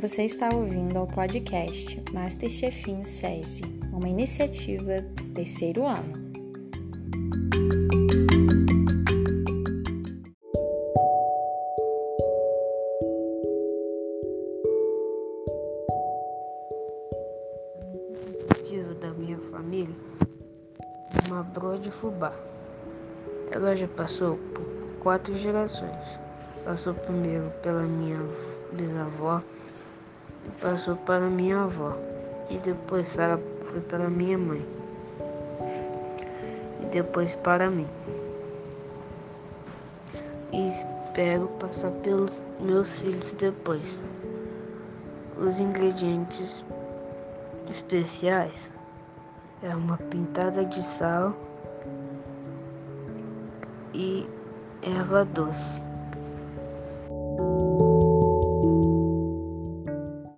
Você está ouvindo ao podcast Masterchefinho SESI, uma iniciativa do terceiro ano. objetivo da minha família uma broa de fubá. Ela já passou por quatro gerações. Passou primeiro pela minha bisavó, passou para minha avó e depois foi para minha mãe e depois para mim. E espero passar pelos meus filhos depois. Os ingredientes especiais é uma pintada de sal e erva doce.